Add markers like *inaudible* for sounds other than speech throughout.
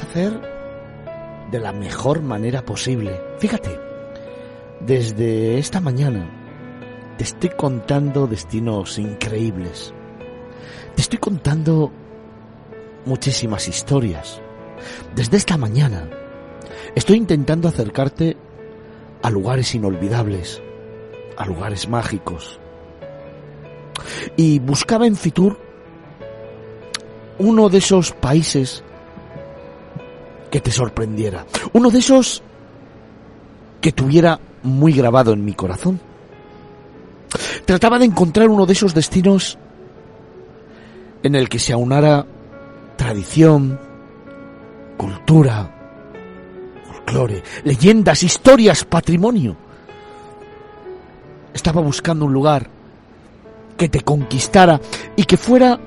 Hacer de la mejor manera posible. Fíjate, desde esta mañana te estoy contando destinos increíbles. Te estoy contando muchísimas historias. Desde esta mañana estoy intentando acercarte a lugares inolvidables, a lugares mágicos. Y buscaba en Fitur uno de esos países que te sorprendiera. Uno de esos que tuviera muy grabado en mi corazón. Trataba de encontrar uno de esos destinos en el que se aunara tradición, cultura, folclore, leyendas, historias, patrimonio. Estaba buscando un lugar que te conquistara y que fuera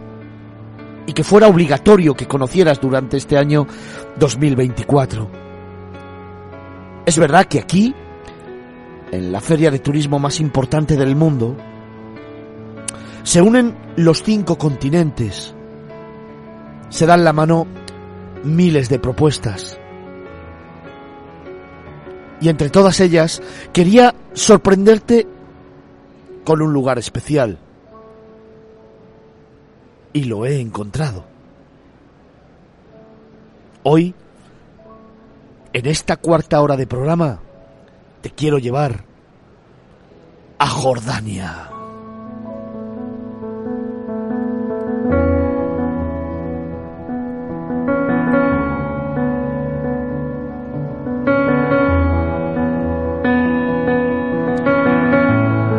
y que fuera obligatorio que conocieras durante este año 2024. Es verdad que aquí, en la feria de turismo más importante del mundo, se unen los cinco continentes, se dan la mano miles de propuestas. Y entre todas ellas quería sorprenderte con un lugar especial y lo he encontrado. Hoy, en esta cuarta hora de programa, te quiero llevar a Jordania.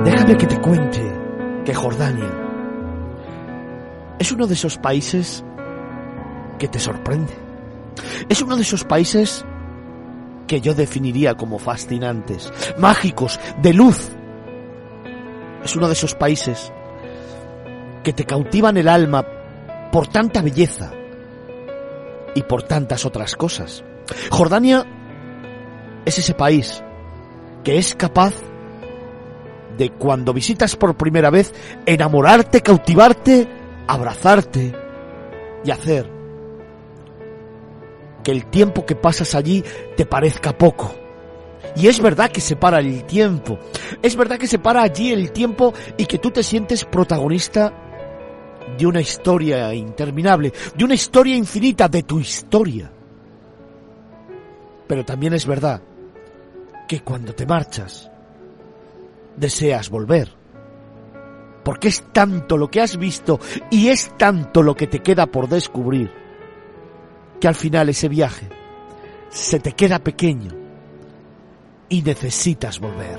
Déjame que te cuente que Jordania es uno de esos países que te sorprende. Es uno de esos países que yo definiría como fascinantes, mágicos, de luz. Es uno de esos países que te cautivan el alma por tanta belleza y por tantas otras cosas. Jordania es ese país que es capaz de cuando visitas por primera vez enamorarte, cautivarte abrazarte y hacer que el tiempo que pasas allí te parezca poco. Y es verdad que se para el tiempo. Es verdad que se para allí el tiempo y que tú te sientes protagonista de una historia interminable, de una historia infinita, de tu historia. Pero también es verdad que cuando te marchas, deseas volver porque es tanto lo que has visto y es tanto lo que te queda por descubrir, que al final ese viaje se te queda pequeño y necesitas volver.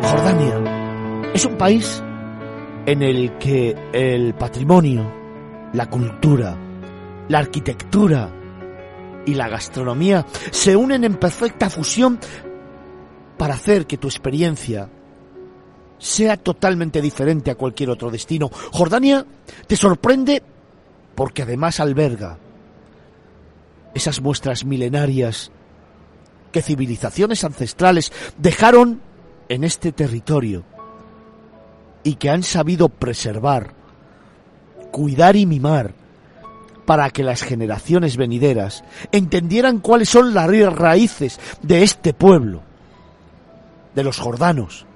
Jordania es un país en el que el patrimonio, la cultura, la arquitectura y la gastronomía se unen en perfecta fusión para hacer que tu experiencia sea totalmente diferente a cualquier otro destino. Jordania te sorprende porque además alberga esas muestras milenarias que civilizaciones ancestrales dejaron en este territorio y que han sabido preservar cuidar y mimar para que las generaciones venideras entendieran cuáles son las raíces de este pueblo, de los jordanos,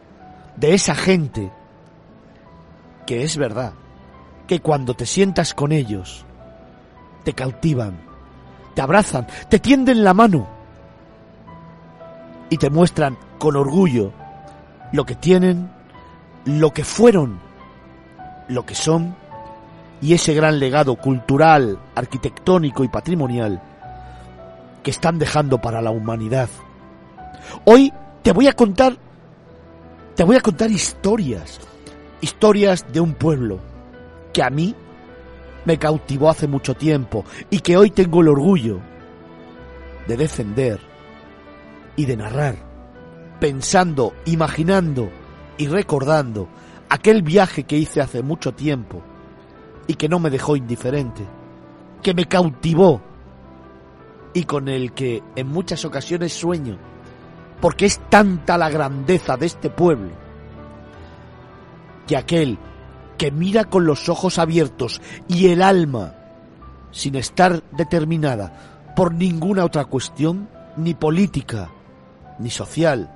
de esa gente, que es verdad, que cuando te sientas con ellos, te cautivan, te abrazan, te tienden la mano y te muestran con orgullo lo que tienen, lo que fueron lo que son y ese gran legado cultural, arquitectónico y patrimonial que están dejando para la humanidad. Hoy te voy a contar te voy a contar historias, historias de un pueblo que a mí me cautivó hace mucho tiempo y que hoy tengo el orgullo de defender y de narrar, pensando, imaginando y recordando aquel viaje que hice hace mucho tiempo y que no me dejó indiferente, que me cautivó y con el que en muchas ocasiones sueño, porque es tanta la grandeza de este pueblo, que aquel que mira con los ojos abiertos y el alma, sin estar determinada por ninguna otra cuestión, ni política, ni social,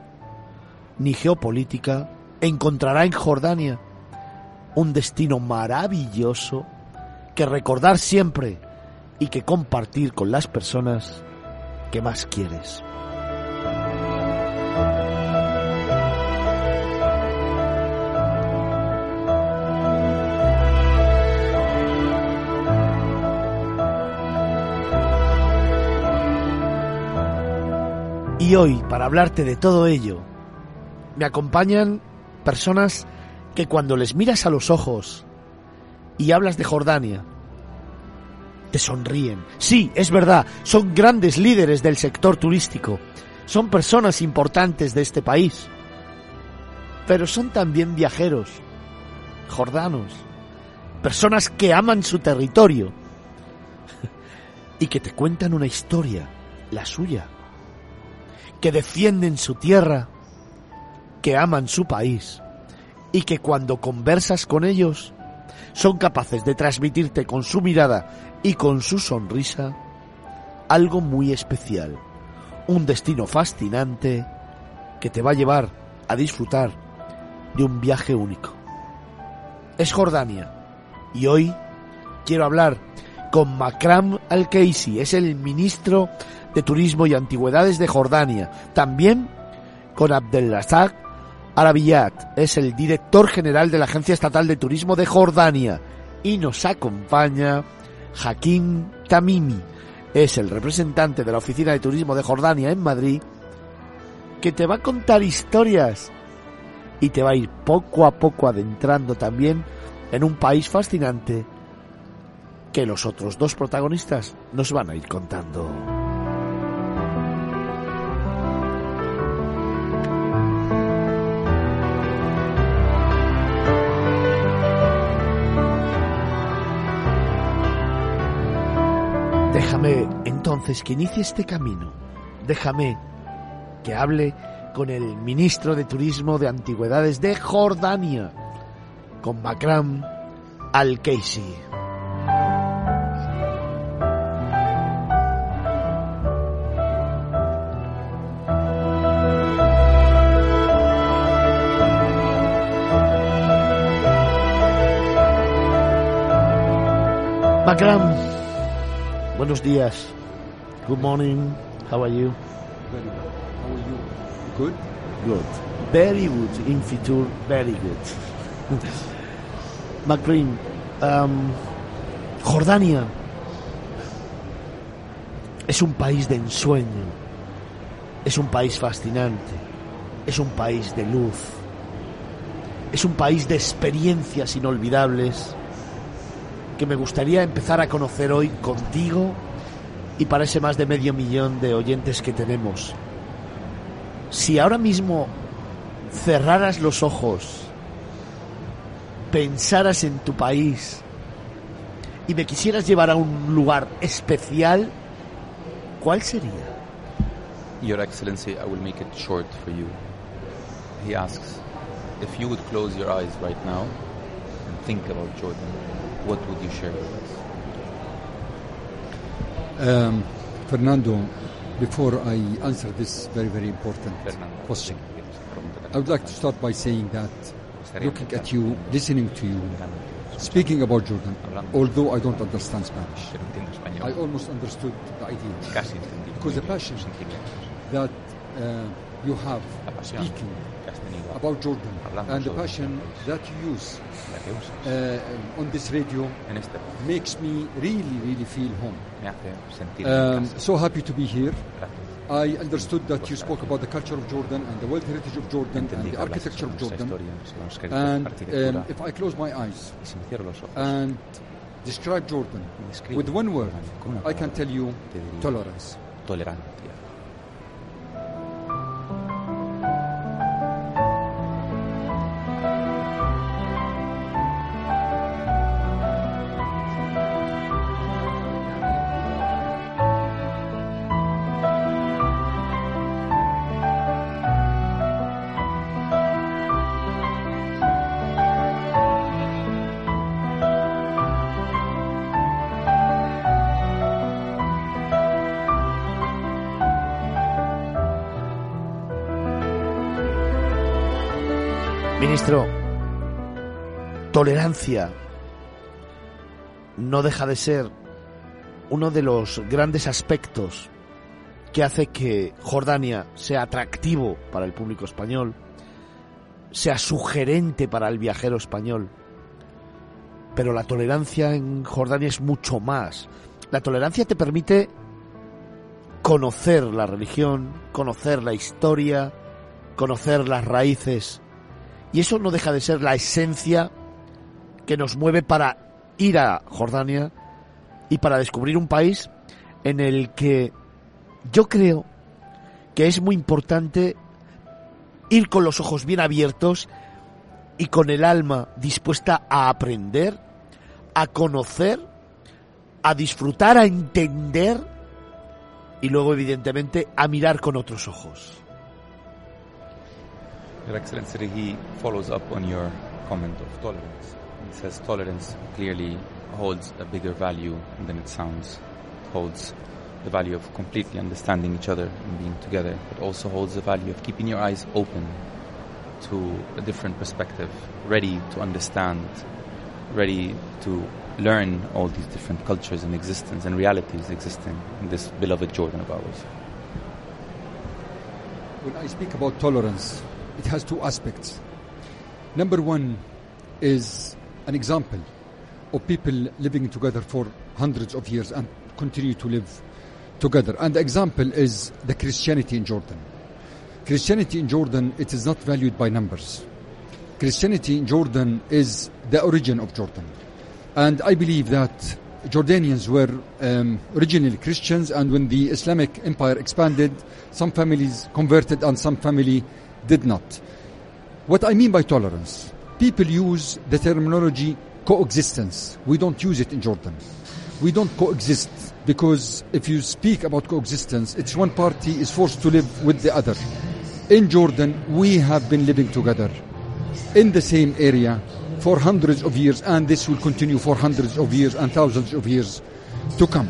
ni geopolítica, encontrará en Jordania un destino maravilloso que recordar siempre y que compartir con las personas que más quieres. Y hoy, para hablarte de todo ello, me acompañan personas que cuando les miras a los ojos y hablas de Jordania, te sonríen. Sí, es verdad, son grandes líderes del sector turístico, son personas importantes de este país, pero son también viajeros, jordanos, personas que aman su territorio *laughs* y que te cuentan una historia, la suya, que defienden su tierra, que aman su país y que cuando conversas con ellos son capaces de transmitirte con su mirada y con su sonrisa algo muy especial, un destino fascinante que te va a llevar a disfrutar de un viaje único. Es Jordania y hoy quiero hablar con Makram Al-Keisi, es el ministro de Turismo y Antigüedades de Jordania, también con Abdelrazak Arabiyat es el director general de la Agencia Estatal de Turismo de Jordania y nos acompaña Hakim Tamimi, es el representante de la Oficina de Turismo de Jordania en Madrid, que te va a contar historias y te va a ir poco a poco adentrando también en un país fascinante que los otros dos protagonistas nos van a ir contando. Déjame entonces que inicie este camino. Déjame que hable con el ministro de Turismo de Antigüedades de Jordania, con Makram Al-Keisi. Makram, buenos días. Good morning. How are you? Very well. How are you? Good? Good. Very good. In Fitur, very good. Makrim, um, Jordania es un país de ensueño, es un país fascinante, es un país de luz, es un país de experiencias inolvidables que me gustaría empezar a conocer hoy contigo y para ese más de medio millón de oyentes que tenemos. Si ahora mismo cerraras los ojos, pensaras en tu país y me quisieras llevar a un lugar especial, ¿cuál sería? Your Excellency, I will make it short for you. He asks, if you would close your eyes right now and think about Jordan, what would you share with us? Um, Fernando, before I answer this very, very important Fernando, question, I would like to start by saying that looking at you, listening to you, speaking about Jordan, although I don't understand Spanish, pero entiendo español. I almost understood the idea Because the passion- that uh, you have speaking que has tenido about Jordan and the passion that you use la que usas uh, on this radio makes me really, really feel home. me hace sentir Um, so happy to be here. I understood that you spoke about the culture of Jordan and the world heritage of Jordan and the architecture of Jordan. historia, sobre los créditos, And um, if I close my eyes y si me cierro los ojos. and describe Jordan with one word, I can tell you tolerance. Ministro, tolerancia no deja de ser uno de los grandes aspectos que hace que Jordania sea atractivo para el público español, sea sugerente para el viajero español. Pero la tolerancia en Jordania es mucho más. La tolerancia te permite conocer la religión, conocer la historia, conocer las raíces. Y eso no deja de ser la esencia que nos mueve para ir a Jordania y para descubrir un país en el que yo creo que es muy importante ir con los ojos bien abiertos y con el alma dispuesta a aprender, a conocer, a disfrutar, a entender y luego evidentemente a mirar con otros ojos. Your Excellency, he follows up on your comment of tolerance. He says tolerance clearly holds a bigger value than it sounds. It holds the value of completely understanding each other and being together, but also holds the value of keeping your eyes open to a different perspective, ready to understand, ready to learn all these different cultures and existence and realities existing in this beloved Jordan of ours. When I speak about tolerance, it has two aspects. Number one is an example of people living together for hundreds of years and continue to live together. And the example is the Christianity in Jordan. Christianity in Jordan, it is not valued by numbers. Christianity in Jordan is the origin of Jordan. And I believe that Jordanians were um, originally Christians, and when the Islamic Empire expanded, some families converted and some family did not. What I mean by tolerance, people use the terminology coexistence. We don't use it in Jordan. We don't coexist because if you speak about coexistence, it's one party is forced to live with the other. In Jordan, we have been living together in the same area for hundreds of years, and this will continue for hundreds of years and thousands of years to come.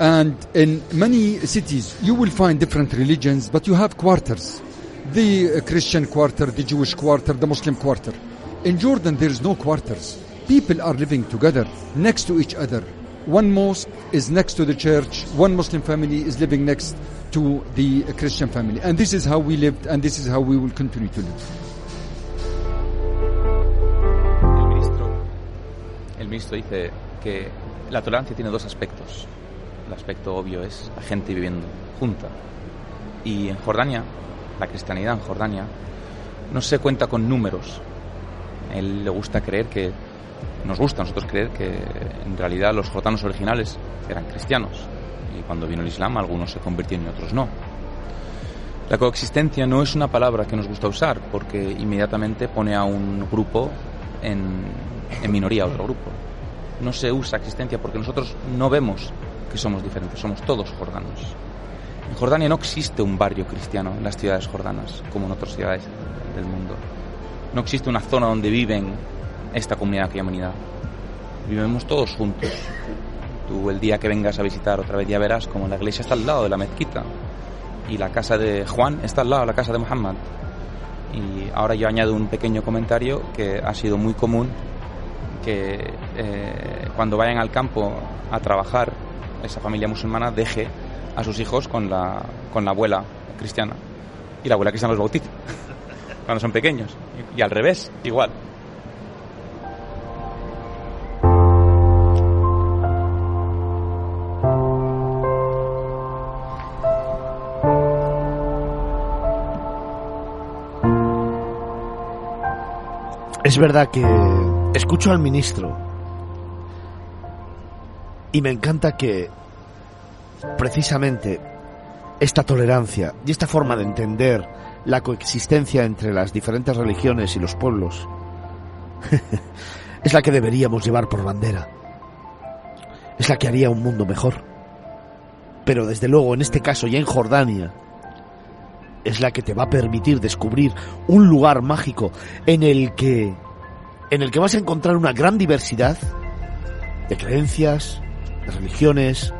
And in many cities, you will find different religions, but you have quarters the Christian quarter, the Jewish quarter, the Muslim quarter. In Jordan, there is no quarters. People are living together next to each other. One mosque is next to the church, one Muslim family is living next to the Christian family. And this is how we lived, and this is how we will continue to live. El ministro dice que la tolerancia tiene dos aspectos. El aspecto obvio es la gente viviendo junta. Y en Jordania, la cristianidad en Jordania, no se cuenta con números. A él le gusta creer que, nos gusta a nosotros creer que en realidad los jordanos originales eran cristianos. Y cuando vino el Islam, algunos se convirtieron y otros no. La coexistencia no es una palabra que nos gusta usar porque inmediatamente pone a un grupo en, minoría a otro grupo. No se usa existencia porque nosotros no vemos que somos diferentes, somos todos jordanos. En Jordania no existe un barrio cristiano en las ciudades jordanas como en otras ciudades del mundo. No existe una zona donde viven esta comunidad unidad. Vivimos todos juntos. Tú el día que vengas a visitar otra vez ya verás como la iglesia está al lado de la mezquita y la casa de Juan está al lado de la casa de Muhammad. Y ahora yo añado un pequeño comentario que ha sido muy común que eh, cuando vayan al campo a trabajar esa familia musulmana deje a sus hijos con la, con la abuela cristiana y la abuela cristiana los bautiza. *laughs* cuando son pequeños. Y, y al revés, igual. Es verdad que escucho al ministro y me encanta que precisamente esta tolerancia y esta forma de entender la coexistencia entre las diferentes religiones y los pueblos *laughs* es la que deberíamos llevar por bandera. Es la que haría un mundo mejor. Pero desde luego en este caso y en Jordania es la que te va a permitir descubrir un lugar mágico en el que en el que vas a encontrar una gran diversidad de creencias, de religiones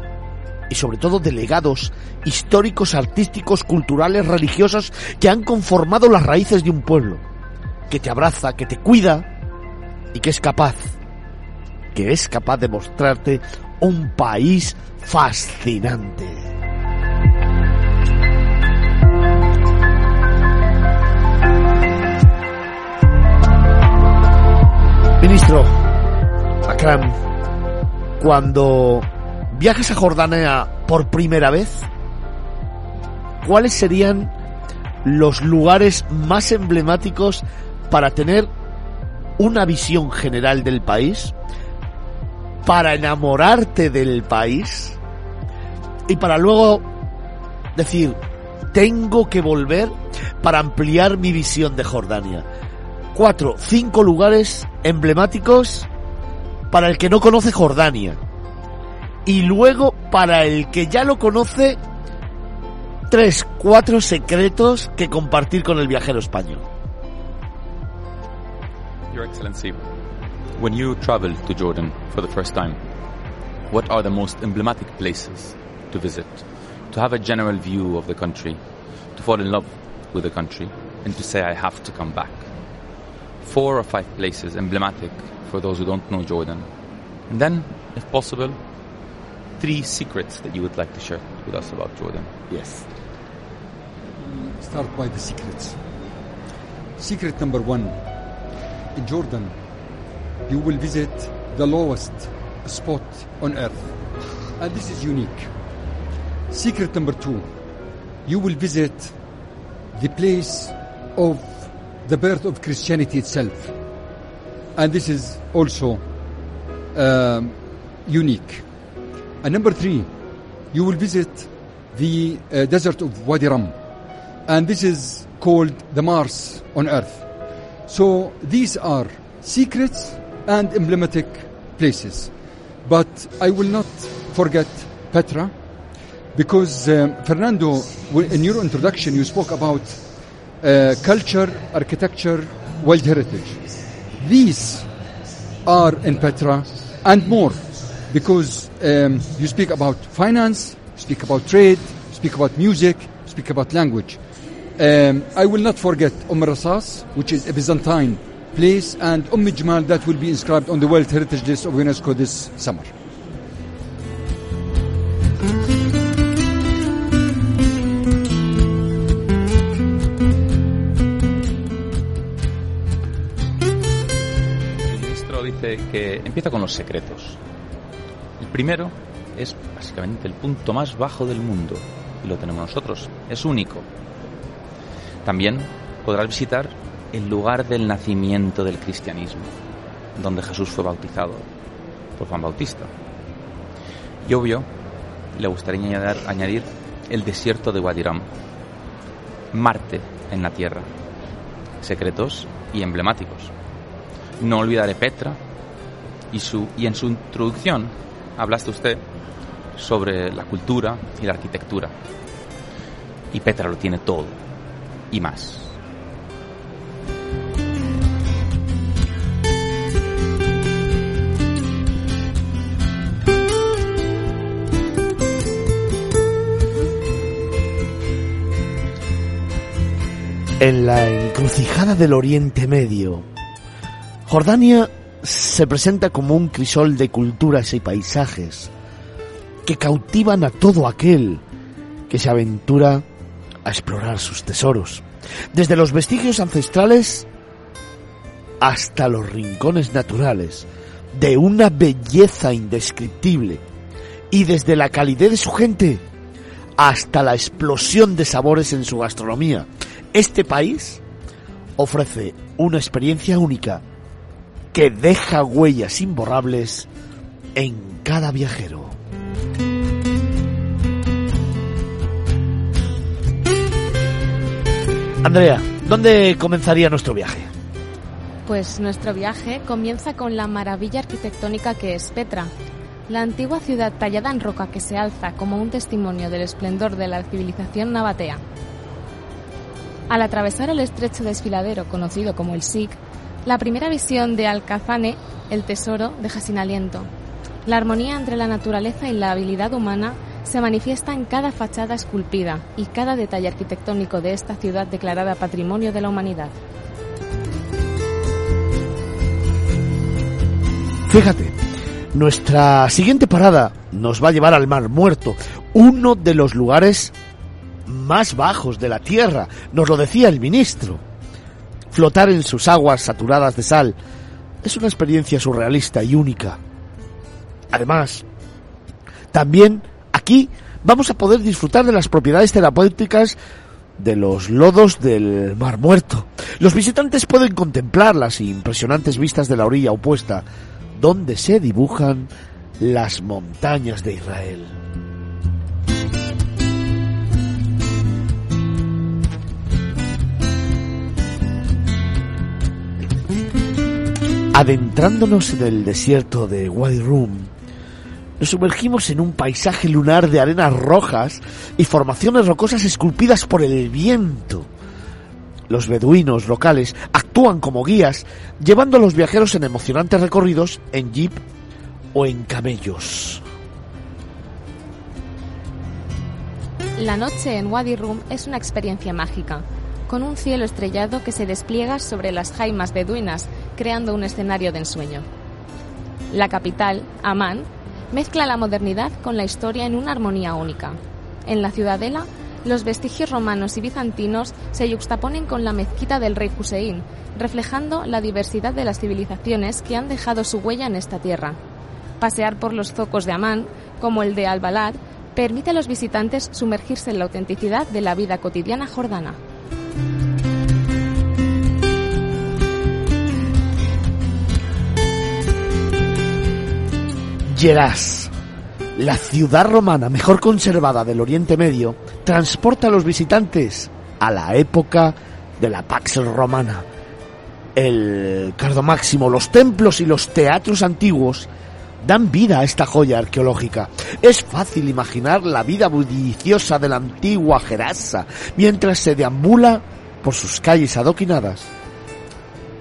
y sobre todo de legados históricos, artísticos, culturales, religiosos que han conformado las raíces de un pueblo, que te abraza, que te cuida y que es capaz, que es capaz de mostrarte un país fascinante. Ministro Akram, cuando viajes a Jordania por primera vez, ¿cuáles serían los lugares más emblemáticos para tener una visión general del país, para enamorarte del país y para luego decir, tengo que volver para ampliar mi visión de Jordania? Cuatro, cinco lugares emblemáticos para el que no conoce Jordania. Y luego, para el que ya lo conoce, tres, cuatro secretos que compartir con el viajero español. Your Excellency, when you travel to Jordan for the first time, what are the most emblematic places to visit? To have a general view of the country, to fall in love with the country, and to say, I have to come back. Four or five places emblematic for those who don't know Jordan. And then, if possible, three secrets that you would like to share with us about Jordan. Yes. Start by the secrets. Secret number one in Jordan, you will visit the lowest spot on earth, and this is unique. Secret number two, you will visit the place of the birth of Christianity itself, and this is also um, unique. And number three, you will visit the uh, desert of Wadi Rum, and this is called the Mars on earth. So these are secrets and emblematic places. But I will not forget Petra because um, Fernando, in your introduction, you spoke about uh, culture, architecture, world heritage. These are in Petra and more because um, you speak about finance, speak about trade, speak about music, speak about language. Um, I will not forget Umm Rasas, which is a Byzantine place, and Umm Jmal that will be inscribed on the World Heritage List of UNESCO this summer. Que empieza con los secretos. Primero es básicamente el punto más bajo del mundo y lo tenemos nosotros. Es único. También podrás visitar el lugar del nacimiento del cristianismo, donde Jesús fue bautizado por Juan Bautista. Y obvio, le gustaría añadir, el desierto de Wadiram, Marte en la Tierra, secretos y emblemáticos. No olvidaré Petra y, su, y en su introducción hablaste usted sobre la cultura y la arquitectura. Y Petra lo tiene todo y más. En la encrucijada del Oriente Medio, Jordania se presenta como un crisol de culturas y paisajes que cautivan a todo aquel que se aventura a explorar sus tesoros. desde los vestigios ancestrales hasta los rincones naturales, de una belleza indescriptible, y desde la calidez de su gente hasta la explosión de sabores en su gastronomía. Este país ofrece una experiencia única que deja huellas imborrables en cada viajero. Andrea, ¿dónde comenzaría nuestro viaje? Pues nuestro viaje comienza con la maravilla arquitectónica que es Petra, la antigua ciudad tallada en roca que se alza como un testimonio del esplendor de la civilización nabatea. Al atravesar el estrecho desfiladero conocido como el SIG, la primera visión de Alcazane, el tesoro, deja sin aliento. La armonía entre la naturaleza y la habilidad humana se manifiesta en cada fachada esculpida y cada detalle arquitectónico de esta ciudad declarada Patrimonio de la Humanidad. Fíjate, nuestra siguiente parada nos va a llevar al Mar Muerto, uno de los lugares más bajos de la Tierra, nos lo decía el ministro. Flotar en sus aguas saturadas de sal es una experiencia surrealista y única. Además, también aquí vamos a poder disfrutar de las propiedades terapéuticas de los lodos del Mar Muerto. Los visitantes pueden contemplar las impresionantes vistas de la orilla opuesta, donde se dibujan las montañas de Israel. Adentrándonos en el desierto de Wadi Rum, nos sumergimos en un paisaje lunar de arenas rojas y formaciones rocosas esculpidas por el viento. Los beduinos locales actúan como guías, llevando a los viajeros en emocionantes recorridos en jeep o en camellos. La noche en Wadi Rum es una experiencia mágica, con un cielo estrellado que se despliega sobre las jaimas beduinas, creando un escenario de ensueño. La capital, Amán, mezcla la modernidad con la historia en una armonía única. En la ciudadela, los vestigios romanos y bizantinos se yuxtaponen con la mezquita del rey Hussein, reflejando la diversidad de las civilizaciones que han dejado su huella en esta tierra. Pasear por los zocos de Amán, como el de Al-Balad, permite a los visitantes sumergirse en la autenticidad de la vida cotidiana jordana. Geras, la ciudad romana mejor conservada del Oriente Medio, transporta a los visitantes a la época de la Pax Romana. El Cardo Máximo, los templos y los teatros antiguos dan vida a esta joya arqueológica. Es fácil imaginar la vida bulliciosa de la antigua Gerasa mientras se deambula por sus calles adoquinadas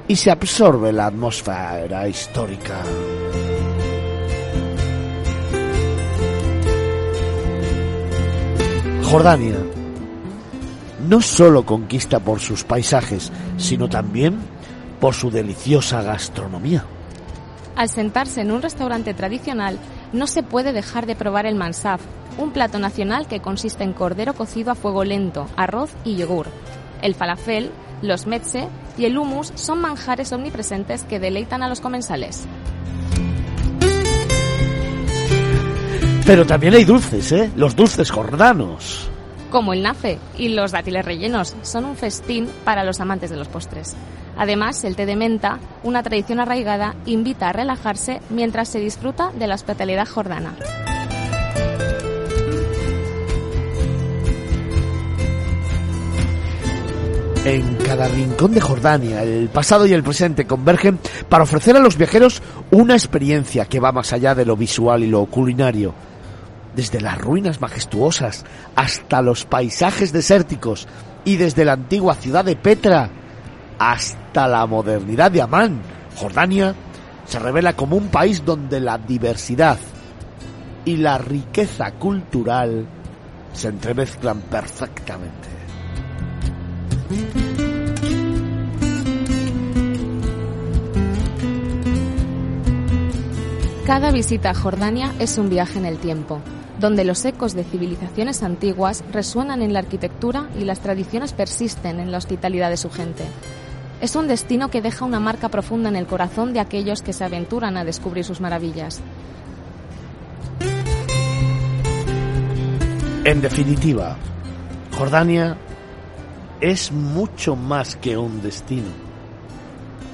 y se absorbe la atmósfera histórica. Jordania no solo conquista por sus paisajes, sino también por su deliciosa gastronomía. Al sentarse en un restaurante tradicional, no se puede dejar de probar el mansaf, un plato nacional que consiste en cordero cocido a fuego lento, arroz y yogur. El falafel, los metse y el hummus son manjares omnipresentes que deleitan a los comensales. Pero también hay dulces, ¿eh? Los dulces jordanos. Como el nafe y los dátiles rellenos son un festín para los amantes de los postres. Además, el té de menta, una tradición arraigada, invita a relajarse mientras se disfruta de la hospitalidad jordana. En cada rincón de Jordania, el pasado y el presente convergen para ofrecer a los viajeros una experiencia que va más allá de lo visual y lo culinario. Desde las ruinas majestuosas hasta los paisajes desérticos y desde la antigua ciudad de Petra hasta la modernidad de Amán, Jordania se revela como un país donde la diversidad y la riqueza cultural se entremezclan perfectamente. Cada visita a Jordania es un viaje en el tiempo. Donde los ecos de civilizaciones antiguas resuenan en la arquitectura y las tradiciones persisten en la hospitalidad de su gente. Es un destino que deja una marca profunda en el corazón de aquellos que se aventuran a descubrir sus maravillas. En definitiva, Jordania es mucho más que un destino.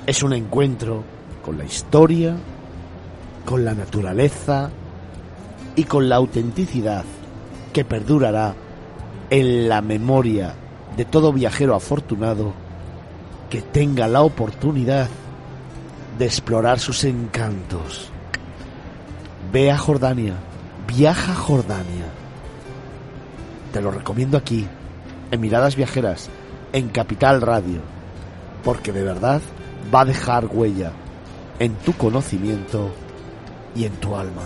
Es un encuentro con la historia, con la naturaleza y con la autenticidad que perdurará en la memoria de todo viajero afortunado que tenga la oportunidad de explorar sus encantos. Ve a Jordania, viaja a Jordania. Te lo recomiendo aquí, en Miradas Viajeras, en Capital Radio, porque de verdad va a dejar huella en tu conocimiento y en tu alma.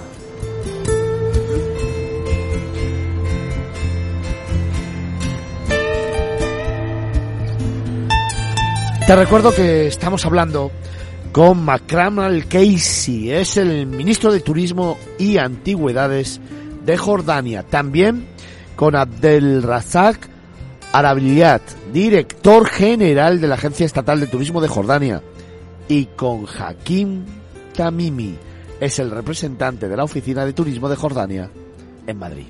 Te recuerdo que estamos hablando con Macramal Casey, es el ministro de Turismo y Antigüedades de Jordania. También con Abdel Razak Arabiliat, director general de la Agencia Estatal de Turismo de Jordania. Y con Hakim Tamimi, es el representante de la Oficina de Turismo de Jordania en Madrid.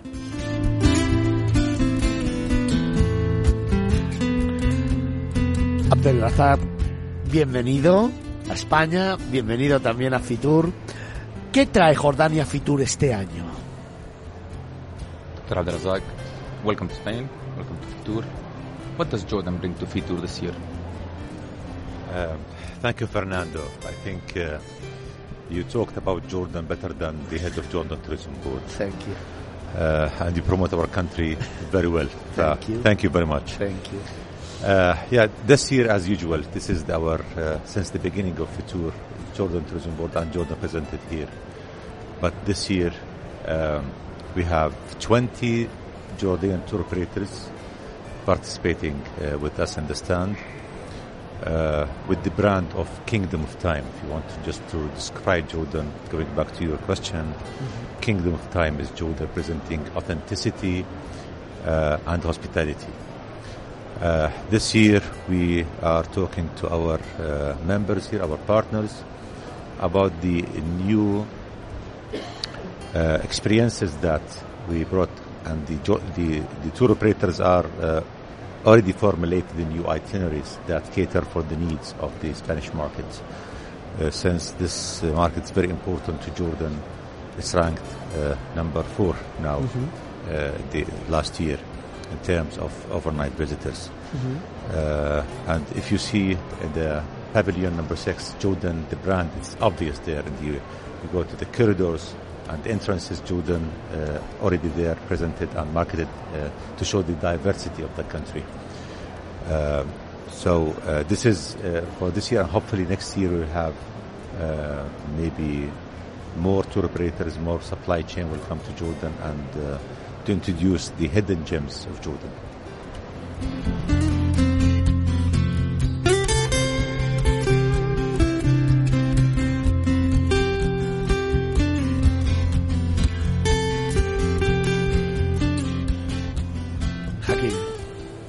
Bienvenido a España, bienvenido también a Fitur. ¿Qué trae Jordania Fitur este año? Dr. Welcome to Spain, welcome to Fitur. What does Jordan bring to Fitur this year? Uh, thank you, Fernando. I think uh, you talked about Jordan better than the head of Jordan Tourism Board. Thank you. Uh, and you promote our country very well. *laughs* Thank you. Thank you very much. Thank you. Uh, yeah, this year, as usual, this is our, uh, since the beginning of the tour, Jordan Tourism Board and Jordan presented here. But this year, um, we have 20 Jordanian tour operators participating uh, with us in the stand uh, with the brand of Kingdom of Time. If you want to just to describe Jordan, going back to your question, Kingdom of Time is Jordan presenting authenticity uh, and hospitality. Uh, this year we are talking to our uh, members here, our partners, about the new uh, experiences that we brought, and the, jo- the, the tour operators are uh, already formulated the new itineraries that cater for the needs of the Spanish market. Uh, since this uh, market is very important to Jordan, it's ranked uh, number four now uh, the last year in terms of overnight visitors. Uh, and if you see in the pavilion number six, Jordan, the brand is obvious there, and you, you go to the corridors and entrances, Jordan uh, already there presented and marketed uh, to show the diversity of the country. Uh, so uh, this is uh, for this year, and hopefully next year we'll have uh, maybe more tour operators, more supply chain will come to Jordan and uh, to introduce the hidden gems of Jordan. Hakim.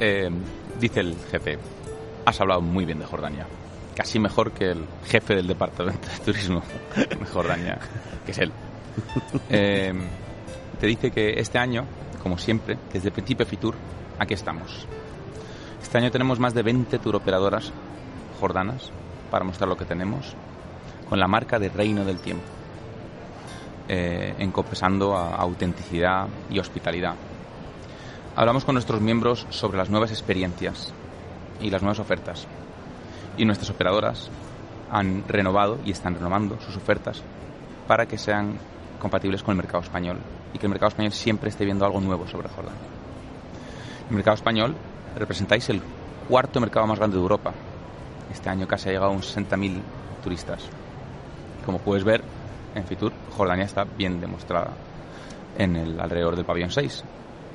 Eh, dice el jefe, has hablado muy bien de Jordania. Casi mejor que el jefe del departamento de turismo de Jordania, que es él. *laughs* Eh, te dice que este año, como siempre, desde el principio Fitur, aquí estamos. Este año tenemos más de 20 turoperadoras jordanas para mostrar lo que tenemos, con la marca de Reino del Tiempo, eh, encopesando a autenticidad y hospitalidad. Hablamos con nuestros miembros sobre las nuevas experiencias y las nuevas ofertas. Y nuestras operadoras han renovado y están renovando sus ofertas para que sean compatibles con el mercado español y que el mercado español siempre esté viendo algo nuevo sobre Jordania. El mercado español representáis el cuarto mercado más grande de Europa. Este año casi ha llegado a unos 60.000 turistas. Como puedes ver, en Fitur, Jordania está bien demostrada en el alrededor del pabellón 6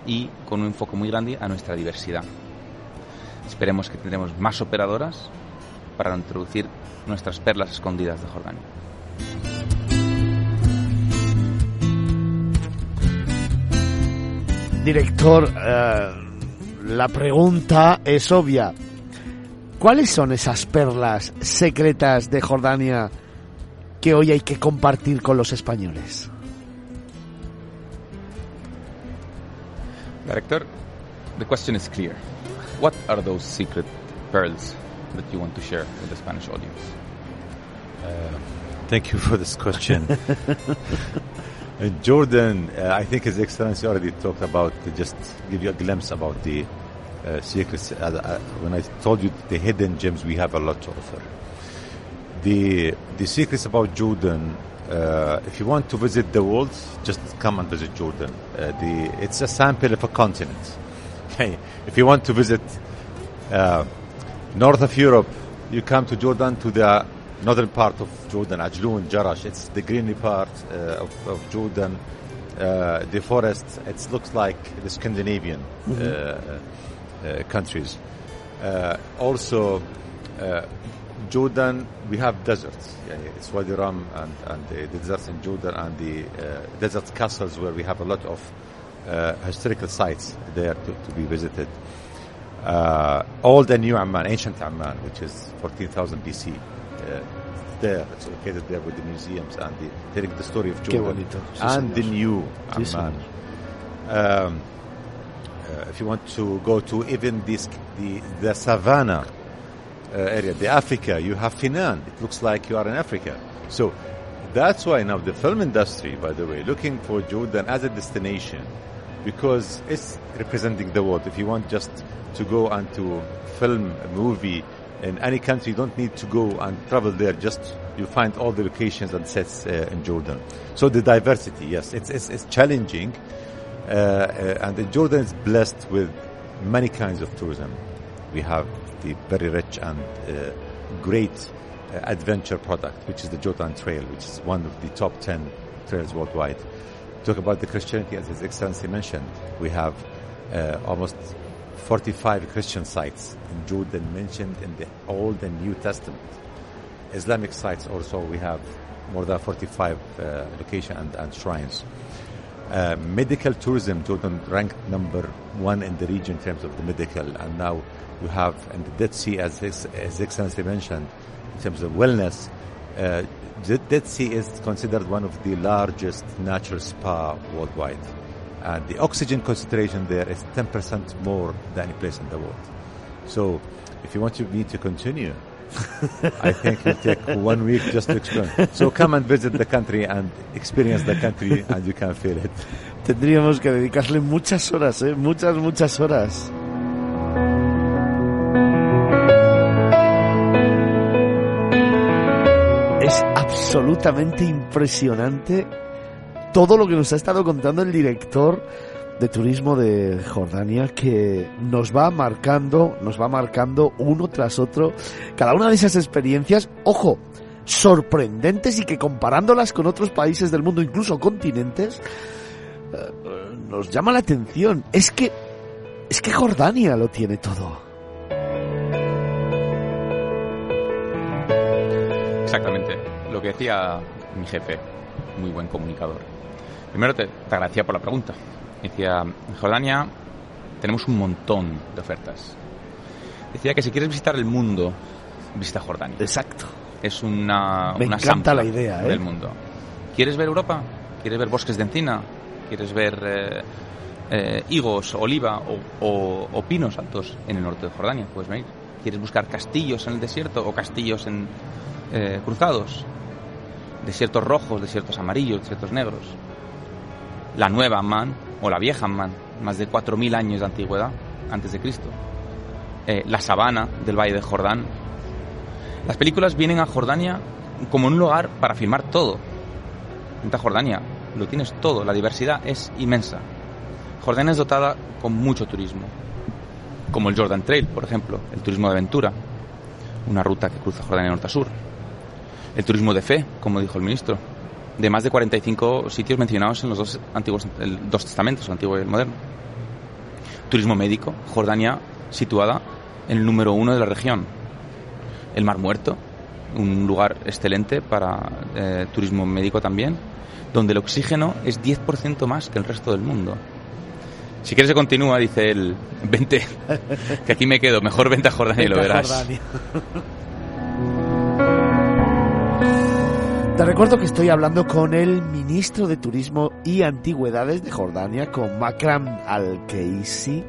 y con un enfoque muy grande a nuestra diversidad. Esperemos que tendremos más operadoras para introducir nuestras perlas escondidas de Jordania. Director, eh, la pregunta es obvia. ¿Cuáles son esas perlas secretas de Jordania que hoy hay que compartir con los españoles? Director, the question is clear. What are those secret pearls that you want to share with the Spanish audience? Thank you for this question. *laughs* In Jordan, uh, I think His Excellency already talked about, just give you a glimpse about the uh, secrets. Uh, uh, when I told you the hidden gems, we have a lot to offer. The, the secrets about Jordan, uh, if you want to visit the world, just come and visit Jordan. Uh, the, it's a sample of a continent. *laughs* Okay? If you want to visit uh, north of Europe, you come to Jordan to the northern part of Jordan, Ajloun, Jarash. It's the greeny part uh, of, of Jordan. Uh, the forest, it looks like the Scandinavian uh, uh, countries. Uh, also, uh, Jordan, we have deserts. Yeah, it's Wadi Rum and, and the, the deserts in Jordan and the uh, desert castles where we have a lot of uh, historical sites there to, to be visited. Uh, old and new Amman, ancient Amman, which is 14,000 BC. There, it's located there with the museums and the, telling the story of Jordan. and the new Amman. Um, uh, if you want to go to even this, the, the savannah uh, area, the Africa, you have Finan. It looks like you are in Africa. So that's why now the film industry, by the way, looking for Jordan as a destination because it's representing the world. If you want just to go and to film a movie in any country, you don't need to go and travel there. Just you find all the locations and sets uh, in Jordan. So the diversity, yes, it's it's, it's challenging, uh, uh, and Jordan is blessed with many kinds of tourism. We have the very rich and uh, great uh, adventure product, which is the Jordan Trail, which is one of the top 10 trails worldwide. Talk about the Christianity, as His Excellency mentioned, we have almost 45 Christian sites in Jordan mentioned in the Old and New Testament. Islamic sites also, we have more than 45 uh, locations and, and shrines. Uh, medical tourism, Jordan ranked number one in the region in terms of the medical, and now you have in the Dead Sea, as His Excellency mentioned, in terms of wellness. Uh, the Dead Sea is considered one of the largest natural spa worldwide, and the oxygen concentration there is 10% more than any place in the world. So, if you want to, me to continue, *laughs* I think it'll take one week just to explain. So come and visit the country and experience the country, and you can feel it. Tendríamos que dedicarle muchas horas, ¿eh? Muchas, muchas horas. Es absolutamente impresionante todo lo que nos ha estado contando el director de turismo de Jordania que nos va marcando, nos va marcando uno tras otro cada una de esas experiencias, ojo, sorprendentes y que comparándolas con otros países del mundo, incluso continentes, eh, nos llama la atención. Es que es que Jordania lo tiene todo. Exactamente. Lo que decía mi jefe, muy buen comunicador. Primero te, te agradecía por la pregunta. Decía, en Jordania tenemos un montón de ofertas. Decía que si quieres visitar el mundo, visita Jordania. Exacto. Es una, Me una encanta la idea, ¿eh? del mundo. ¿Quieres ver Europa? ¿Quieres ver bosques de encina? ¿Quieres ver eh, eh, higos, oliva o, o- o pinos altos en el norte de Jordania? Puedes venir. ¿Quieres buscar castillos en el desierto o castillos en, eh, cruzados? Desiertos rojos, desiertos amarillos, desiertos negros. La nueva Amman o la vieja Amman, más de 4.000 años de antigüedad antes de Cristo. Eh, la sabana del Valle de Jordán, las películas vienen a Jordania como un lugar para filmar todo. A Jordania, lo tienes todo, la diversidad es inmensa. Jordania es dotada con mucho turismo, como el Jordan Trail, por ejemplo, el turismo de aventura, una ruta que cruza Jordania norte a sur. El turismo de fe, como dijo el ministro, de más de 45 sitios mencionados en los dos antiguos el- dos testamentos, el antiguo y el moderno. Turismo médico, Jordania situada en el número uno de la región, el Mar Muerto, un lugar excelente para eh, turismo médico también, donde el oxígeno es 10% más que el resto del mundo. Si quieres que continúa, dice él, vente, *laughs* que aquí me quedo, mejor vente a Jordania y lo verás. *laughs* Te recuerdo que estoy hablando con el ministro de Turismo y Antigüedades de Jordania, con Makram Al-Keisi.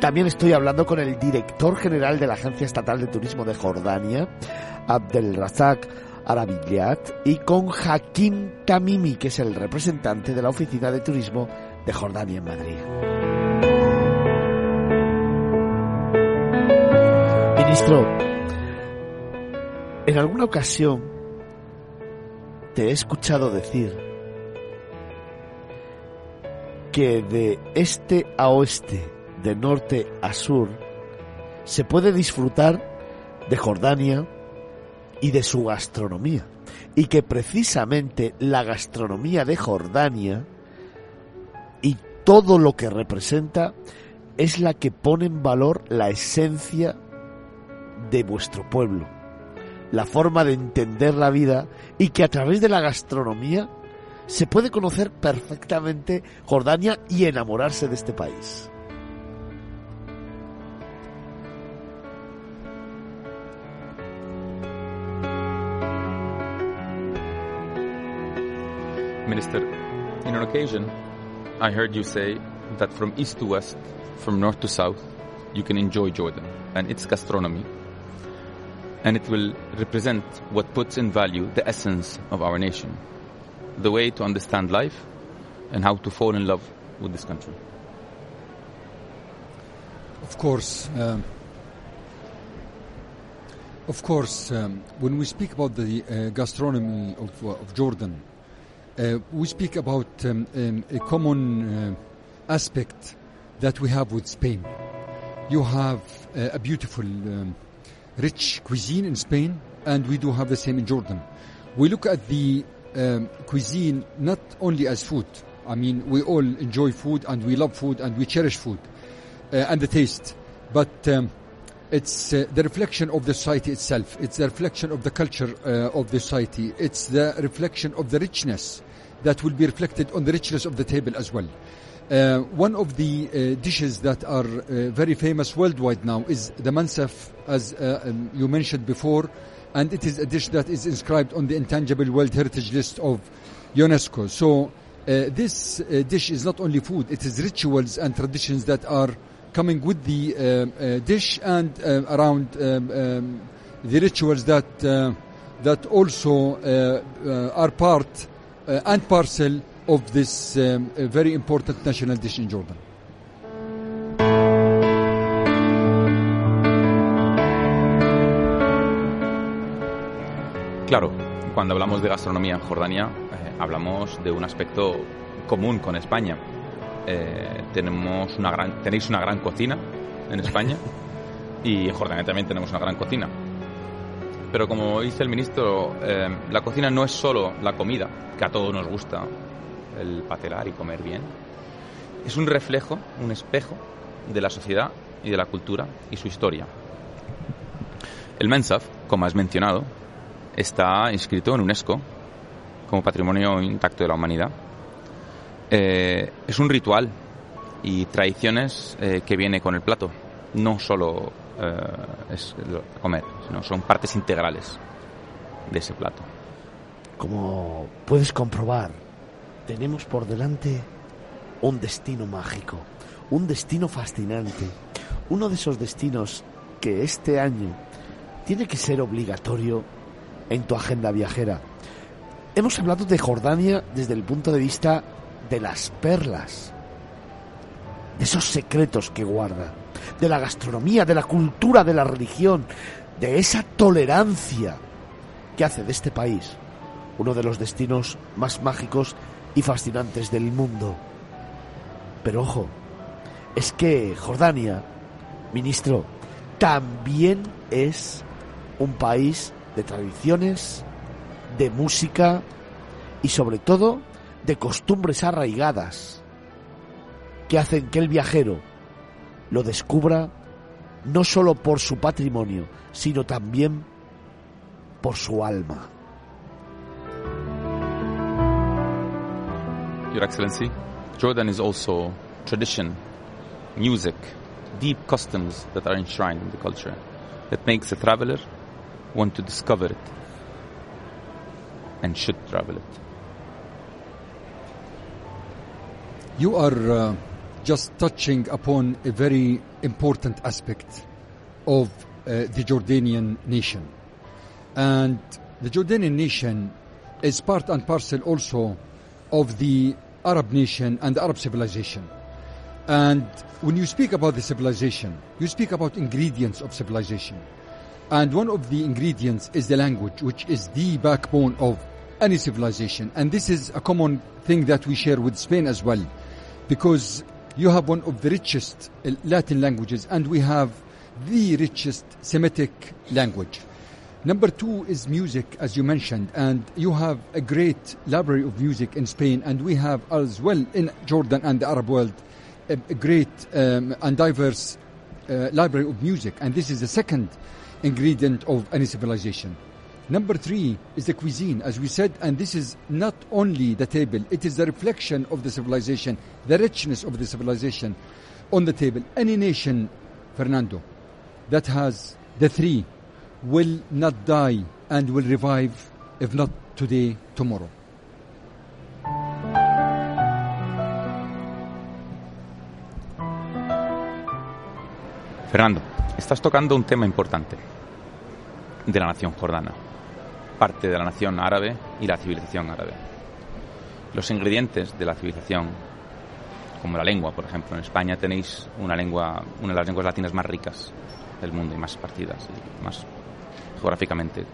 También estoy hablando con el director general de la Agencia Estatal de Turismo de Jordania, Abdelrazak Arabillat, y con Hakim Tamimi, que es el representante de la Oficina de Turismo de Jordania en Madrid. Ministro, en alguna ocasión te he escuchado decir que de este a oeste, de norte a sur, se puede disfrutar de Jordania y de su gastronomía. Y que precisamente la gastronomía de Jordania y todo lo que representa es la que pone en valor la esencia de vuestro pueblo, la forma de entender la vida y que a través de la gastronomía se puede conocer perfectamente Jordania y enamorarse de este país. Minister, in an occasion, I heard you say that from east to west, from north to south, you can enjoy Jordan and its gastronomy. And it will represent what puts in value the essence of our nation, the way to understand life and how to fall in love with this country. Of course, um, of course, um, when we speak about the uh, gastronomy of, uh, of Jordan, uh, we speak about um, um, a common uh, aspect that we have with Spain. You have uh, a beautiful, um, rich cuisine in Spain, and we do have the same in Jordan. We look at the um, cuisine not only as food. I mean, we all enjoy food, and we love food, and we cherish food uh, and the taste, but um, it's uh, the reflection of the society itself. It's the reflection of the culture uh, of the society. It's the reflection of the richness that will be reflected on the richness of the table as well. Uh, one of the uh, dishes that are uh, very famous worldwide now is the mansaf, as uh, um, you mentioned before, and it is a dish that is inscribed on the intangible World Heritage List of UNESCO. So uh, this uh, dish is not only food; it is rituals and traditions that are coming with the dish and around um, um, the rituals that that also are part and parcel of this um, very important national dish in Jordan. Claro, cuando hablamos de gastronomía en Jordania, eh, hablamos de un aspecto común con España. Eh, tenemos una gran, tenéis una gran cocina en España *laughs* y en Jordania también tenemos una gran cocina. Pero como dice el ministro, eh, la cocina no es solo la comida, que a todos nos gusta el patelar y comer bien. Es un reflejo, un espejo de la sociedad y de la cultura y su historia. El Mensaf, como has mencionado, está inscrito en UNESCO como Patrimonio Intacto de la Humanidad. Eh, es un ritual y tradiciones eh, que viene con el plato. No solo eh, es comer, sino son partes integrales de ese plato. Como puedes comprobar, tenemos por delante un destino mágico, un destino fascinante, uno de esos destinos que este año tiene que ser obligatorio en tu agenda viajera. Hemos hablado de Jordania desde el punto de vista de las perlas, de esos secretos que guarda, de la gastronomía, de la cultura, de la religión, de esa tolerancia que hace de este país uno de los destinos más mágicos y fascinantes del mundo. Pero ojo, es que Jordania, ministro, también es un país de tradiciones, de música y sobre todo de costumbres arraigadas que hacen que el viajero lo descubra no solo por su patrimonio, sino también por su alma. Your Excellency, Jordan is also tradition music, deep customs that are enshrined in the culture that makes a traveler want to discover it and should travel it. You are uh, just touching upon a very important aspect of uh, the Jordanian nation. And the Jordanian nation is part and parcel also of the Arab nation and Arab civilization. And when you speak about the civilization, you speak about ingredients of civilization. And one of the ingredients is the language, which is the backbone of any civilization. And this is a common thing that we share with Spain as well, because you have one of the richest Latin languages, and we have the richest Semitic language. Number two is music, as you mentioned, and you have a great library of music in Spain, and we have as well in Jordan and the Arab world a, great um, and diverse uh, library of music, and this is the second ingredient of any civilization. Number three is the cuisine, as we said, and this is not only the table, it is the reflection of the civilization, the richness of the civilization on the table. Any nation, Fernando, that has the three will not die and will revive, if not today, tomorrow. Fernando, estás tocando un tema importante de la nación jordana, parte de la nación árabe y la civilización árabe. Los ingredientes de la civilización, como la lengua, por ejemplo, en España tenéis una lengua, una de las lenguas latinas más ricas del mundo y más partidas, y más geográficamente.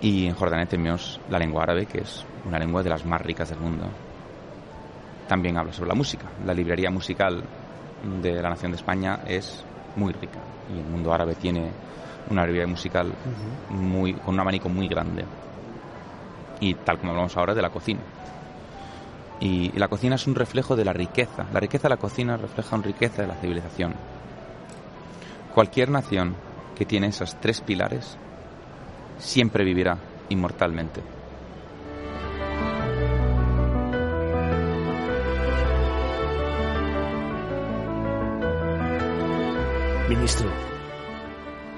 Y en Jordania tenemos la lengua árabe, que es una lengua de las más ricas del mundo. También habla sobre la música. La librería musical de la nación de España es muy rica y el mundo árabe tiene una librería musical muy, con un abanico muy grande. Y tal como hablamos ahora de la cocina. Y, y la cocina es un reflejo de la riqueza. La riqueza de la cocina refleja una riqueza de la civilización. Cualquier nación que tiene esos tres pilares siempre vivirá inmortalmente. Ministro,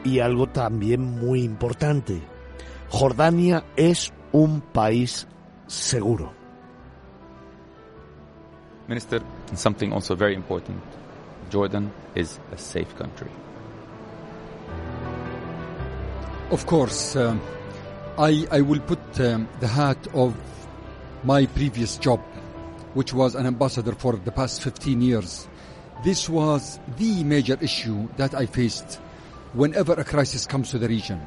y algo también muy importante, Jordania es un país seguro. Minister, something also very important. Jordan is a safe country. Of course, um, I, I will put um, the hat of my previous job, which was an ambassador for the past 15 years. This was the major issue that I faced whenever a crisis comes to the region.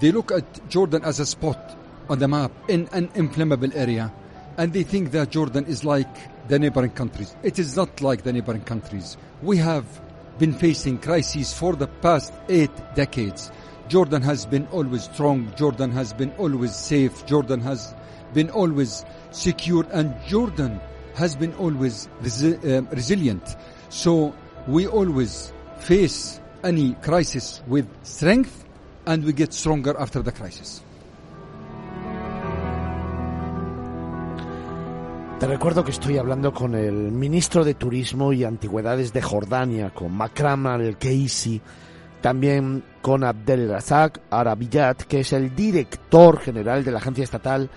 They look at Jordan as a spot on the map in an inflammable area, and they think that Jordan is like the neighboring countries. It is not like the neighboring countries. We have been facing crises for the past eight decades. Jordan has been always strong. Jordan has been always safe. Jordan has been always secure, and Jordan has been always resi- um, resilient. So we always face any crisis with strength, and we get stronger after the crisis. Te recuerdo que estoy hablando con el ministro de Turismo y Antigüedades de Jordania, con Makram al-Keisi, también con Abdel Razak Arabiyat, que es el director general de la Agencia Estatal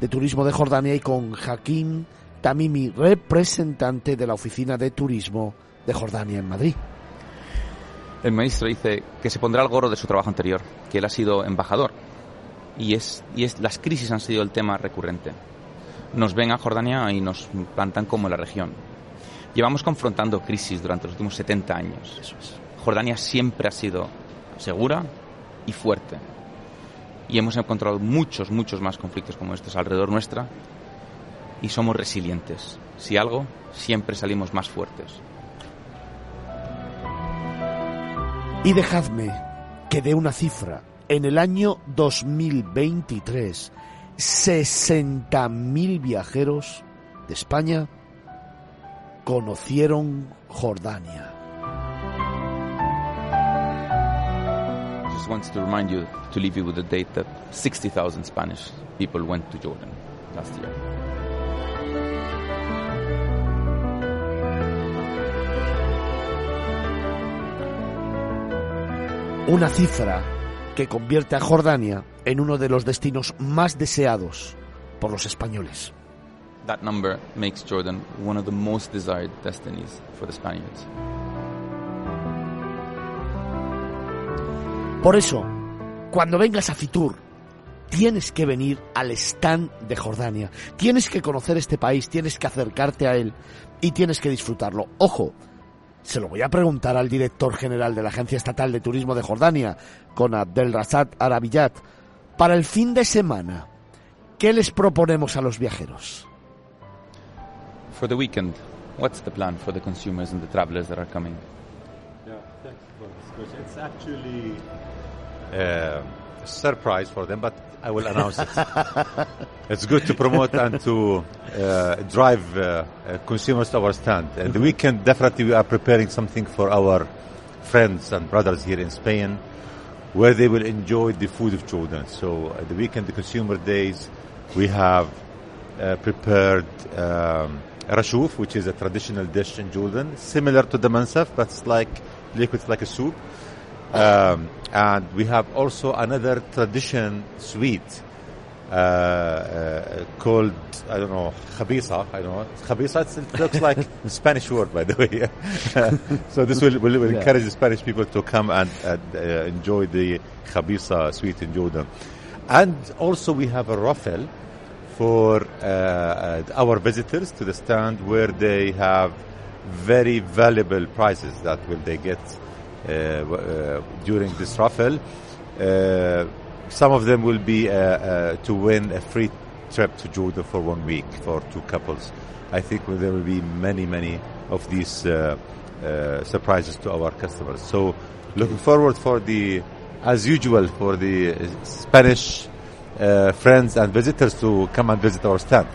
de Turismo de Jordania, y con Hakim Tamimi, representante de la Oficina de Turismo de Jordania en Madrid. El ministro dice que se pondrá el gorro de su trabajo anterior, que él ha sido embajador. Y, es, y es, las crisis han sido el tema recurrente. Nos ven a Jordania y nos plantan como la región. Llevamos confrontando crisis durante los últimos 70 años. Eso es. Jordania siempre ha sido segura y fuerte. Y hemos encontrado muchos, muchos más conflictos como estos alrededor nuestra. Y somos resilientes. Si algo, siempre salimos más fuertes. Y dejadme que dé una cifra. En el año 2023, 60.000 viajeros de España conocieron Jordania. just wants to remind you to leave you with the date that 60,000 Spanish people went to Jordan last year. Una cifra que convierte a Jordania en uno de los destinos más deseados por los españoles. That number makes Jordan one of the most desired destinies for the Spaniards. Por eso, cuando vengas a Fitur, tienes que venir al stand de Jordania. Tienes que conocer este país, tienes que acercarte a él y tienes que disfrutarlo. Ojo, se lo voy a preguntar al director general de la Agencia Estatal de Turismo de Jordania, con Abdel Razat Arabiyat, para el fin de semana. ¿Qué les proponemos a los viajeros? For the weekend, what's the plan for the consumers and the travelers that are coming? Yeah, thanks for this question. It's actually uh, a surprise for them, but I will announce it. *laughs* it's good to promote and to uh, drive uh, uh, consumers to our stand. And the weekend, definitely, we are preparing something for our friends and brothers here in Spain, where they will enjoy the food of Jordan. So, uh, the weekend, the consumer days, we have uh, prepared um, rashuf, which is a traditional dish in Jordan, similar to the mansaf, but it's like liquid, like a soup. Um, and we have also another tradition sweet uh, uh, called I don't know khabisa. I don't know khabisa. It looks like a *laughs* Spanish word, by the way. *laughs* so this will, will, will Yeah. encourage the Spanish people to come and, and uh, enjoy the khabisa sweet in Jordan. And also we have a raffle for uh, uh, our visitors to the stand where they have very valuable prizes that will they get during this raffle. Uh, some of them will be uh, uh, to win a free trip to Jordan for one week for two couples. I think there will be many, many of these uh, uh, surprises to our customers. So, looking forward for the, as usual, for the uh, Spanish uh, friends and visitors to come and visit our stand.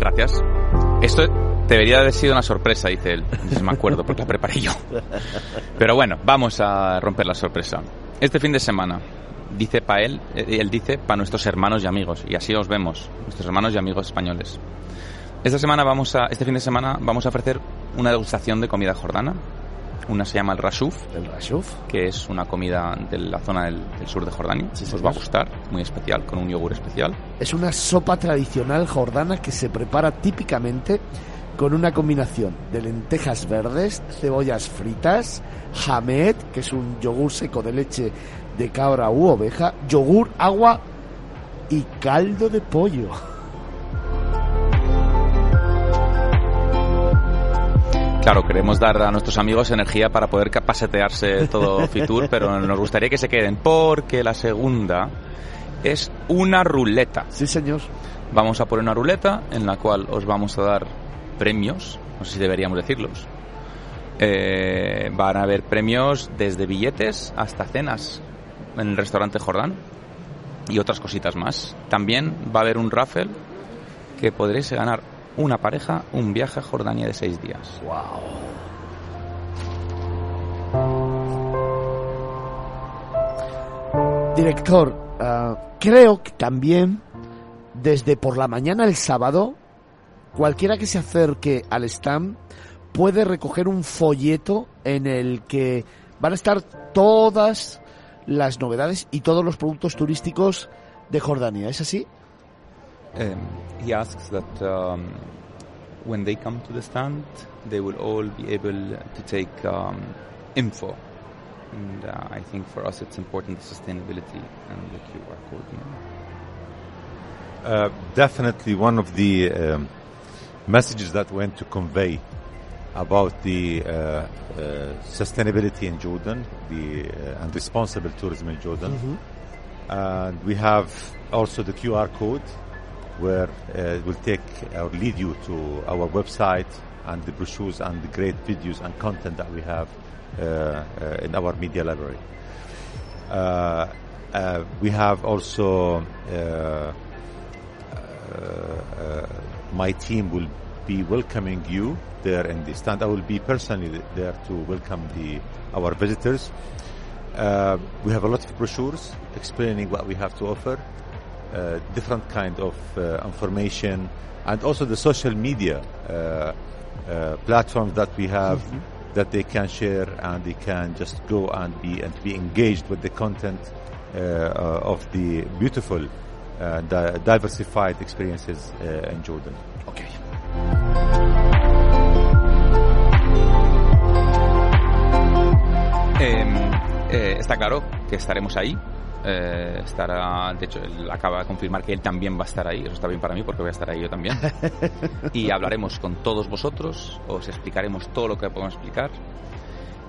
Gracias. Esto debería haber sido una sorpresa, dice él. Entonces me acuerdo porque la preparé yo. Pero bueno, vamos a romper la sorpresa. Este fin de semana, dice para él, eh, él dice para nuestros hermanos y amigos, y así os vemos, nuestros hermanos y amigos españoles. Esta semana vamos a, este fin de semana vamos a ofrecer una degustación de comida jordana. Una se llama el rashuf, El Rashuf. que es una comida de la zona del, del sur de Jordania. Sí, os va a gustar, muy especial, con un yogur especial. Es una sopa tradicional jordana que se prepara típicamente con una combinación de lentejas verdes, cebollas fritas, jamet, que es un yogur seco de leche de cabra u oveja, yogur, agua y caldo de pollo. Claro, queremos dar a nuestros amigos energía para poder capacetearse todo *laughs* Fitur, pero nos gustaría que se queden porque la segunda es una ruleta. Sí, señor. Vamos a poner una ruleta en la cual os vamos a dar premios, no sé si deberíamos decirlos. Eh, van a haber premios desde billetes hasta cenas en el restaurante Jordán y otras cositas más. También va a haber un raffle que podréis ganar una pareja un viaje a Jordania de seis días. Wow. Director, ah, creo que también desde por la mañana el sábado, cualquiera que se acerque al stand puede recoger un folleto en el que van a estar todas las novedades y todos los productos turísticos de Jordania. ¿Es así? Um, he asks that um, when they come to the stand, they will all be able to take um, info. And uh, I think for us it's important the sustainability and the QR code. Uh, definitely one of the um, messages that went to convey about the uh, uh, sustainability in Jordan the, uh, and responsible tourism in Jordan. And we have also the QR code where uh, will take or lead you to our website and the brochures and the great videos and content that we have uh, uh, in our media library. Uh, uh, we have also uh, uh, my team will be welcoming you there in the stand. I will be personally there to welcome the our visitors. Uh, we have a lot of brochures explaining what we have to offer, uh, different kind of uh, information, and also the social media uh, uh, platforms that we have that they can share and they can just go and be and be engaged with the content uh, of the beautiful, uh, di- diversified experiences uh, in Jordan. Ok. Eh, eh, está claro que estaremos ahí. Eh, estará, de hecho, él acaba de confirmar que él también va a estar ahí. Eso está bien para mí porque voy a estar ahí yo también. *laughs* y hablaremos con todos vosotros, os explicaremos todo lo que podemos explicar.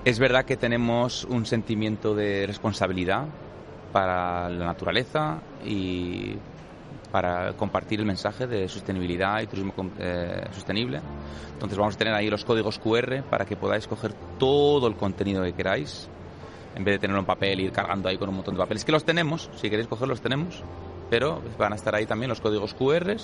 Es verdad que tenemos un sentimiento de responsabilidad para la naturaleza y para compartir el mensaje de sostenibilidad y turismo eh, sostenible. Entonces vamos a tener ahí los códigos QR para que podáis coger todo el contenido que queráis, en vez de tenerlo en papel ir cargando ahí con un montón de papeles, que los tenemos, si queréis cogerlos tenemos, pero van a estar ahí también los códigos QR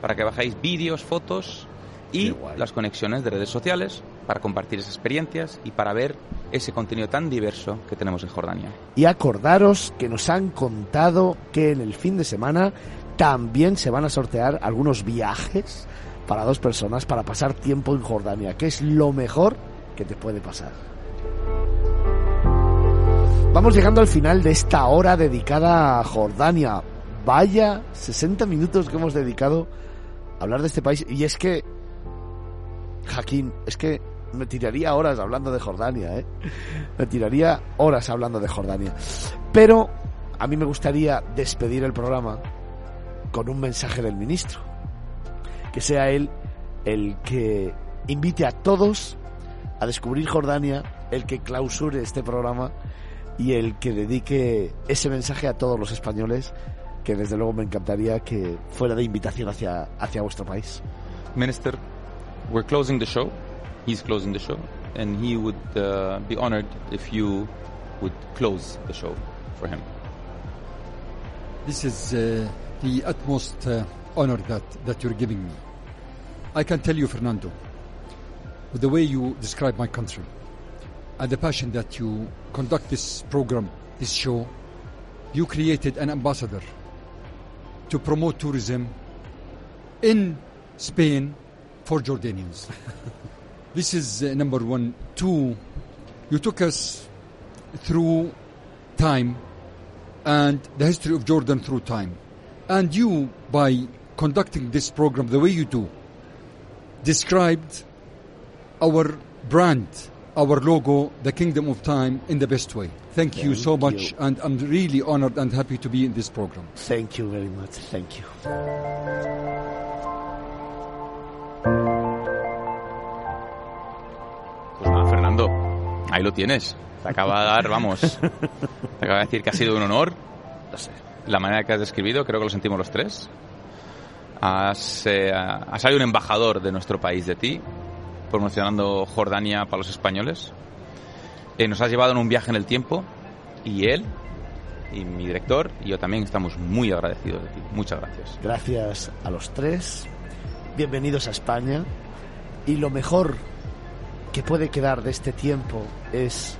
para que bajáis vídeos, fotos y las conexiones de redes sociales para compartir esas experiencias y para ver ese contenido tan diverso que tenemos en Jordania. Y acordaros que nos han contado que en el fin de semana también se van a sortear algunos viajes para dos personas para pasar tiempo en Jordania, que es lo mejor que te puede pasar. Vamos llegando al final de esta hora dedicada a Jordania. Vaya 60 minutos que hemos dedicado a hablar de este país. Y es que, Jaquín, es que me tiraría horas hablando de Jordania, ¿eh? Me tiraría horas hablando de Jordania. Pero a mí me gustaría despedir el programa con un mensaje del ministro. Que sea él el que invite a todos a descubrir Jordania, el que clausure este programa y el que dedique ese mensaje a todos los españoles, que desde luego me encantaría que fuera de invitación hacia, hacia vuestro país. Minister, we're closing the show. He's closing the show, and he would uh, be honored if you would close the show for him. This is uh, the utmost uh, honor that, that you're giving me. I can tell you, Fernando, with the way you describe my country and the passion that you conduct this program, this show, you created an ambassador to promote tourism in Spain for Jordanians. *laughs* this is uh, number one. Two, you took us through time and the history of Jordan through time. And you, by conducting this program the way you do, described our brand, our logo, the Kingdom of Time in the best way. Thank, you so Thank much, you. and I'm really honored and happy to be in this program. Thank you very much. Thank you. Pues nada, Fernando, ahí lo tienes. Te acaba de dar, vamos, *laughs* te acaba de decir que ha sido un honor. La manera que has describido, creo que lo sentimos los tres. Has, eh, has salido un embajador de nuestro país de ti, promocionando Jordania para los españoles. Eh, nos has llevado en un viaje en el tiempo y él y mi director y yo también estamos muy agradecidos de ti. Muchas gracias. Gracias a los tres. Bienvenidos a España. Y lo mejor que puede quedar de este tiempo es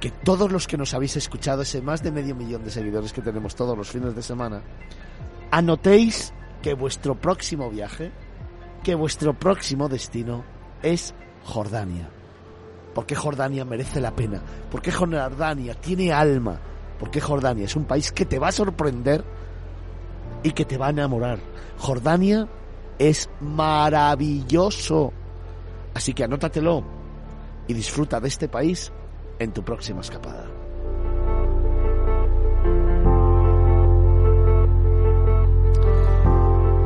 que todos los que nos habéis escuchado, ese más de medio millón de seguidores que tenemos todos los fines de semana, anotéis que vuestro próximo viaje, que vuestro próximo destino es Jordania. Porque Jordania merece la pena. Porque Jordania tiene alma. Porque Jordania es un país que te va a sorprender y que te va a enamorar. Jordania es maravilloso. Así que anótatelo y disfruta de este país en tu próxima escapada.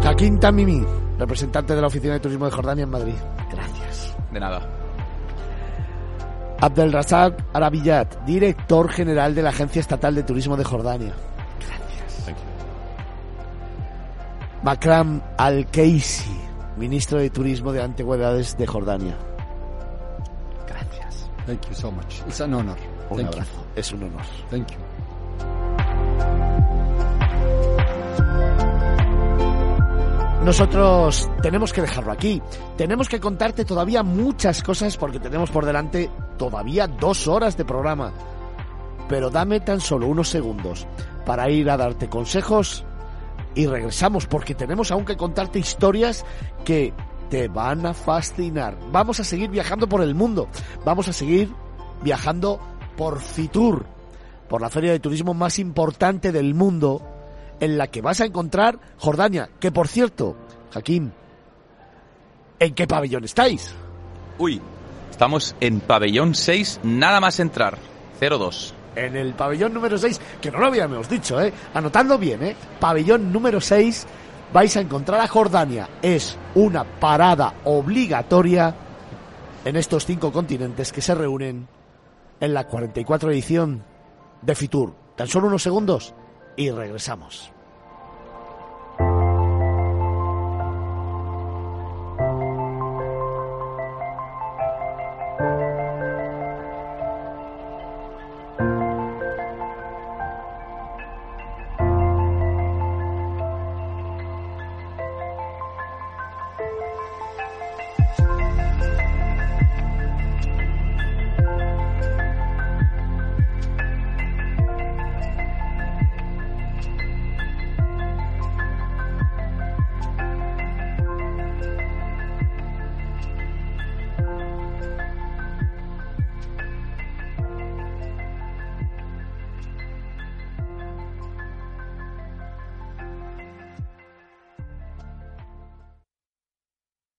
Joaquín Tamimi, representante de la Oficina de Turismo de Jordania en Madrid. Gracias. De nada. Abdel Razak Arabillat, director general de la Agencia Estatal de Turismo de Jordania. Thank you. Makram Al-Keisi, ministro de Turismo de Antigüedades de Jordania. Gracias. Thank you so much. It's an honor. Un Thank abrazo. Es un honor. Thank you. Nosotros tenemos que dejarlo aquí. Tenemos que contarte todavía muchas cosas porque tenemos por delante todavía dos horas de programa. Pero dame tan solo unos segundos para ir a darte consejos y regresamos porque tenemos aún que contarte historias que te van a fascinar. Vamos a seguir viajando por el mundo. Vamos a seguir viajando por Fitur, por la feria de turismo más importante del mundo, en la que vas a encontrar Jordania, que por cierto, Jaquín, ¿en qué pabellón estáis? Uy, estamos en pabellón 6, nada más entrar. 02. En el pabellón número 6, que no lo habíamos dicho, ¿eh? Anotando bien, ¿eh? Pabellón número 6, vais a encontrar a Jordania. Es una parada obligatoria en estos cinco continentes que se reúnen en la 44 edición de Fitur. Tan solo unos segundos y regresamos.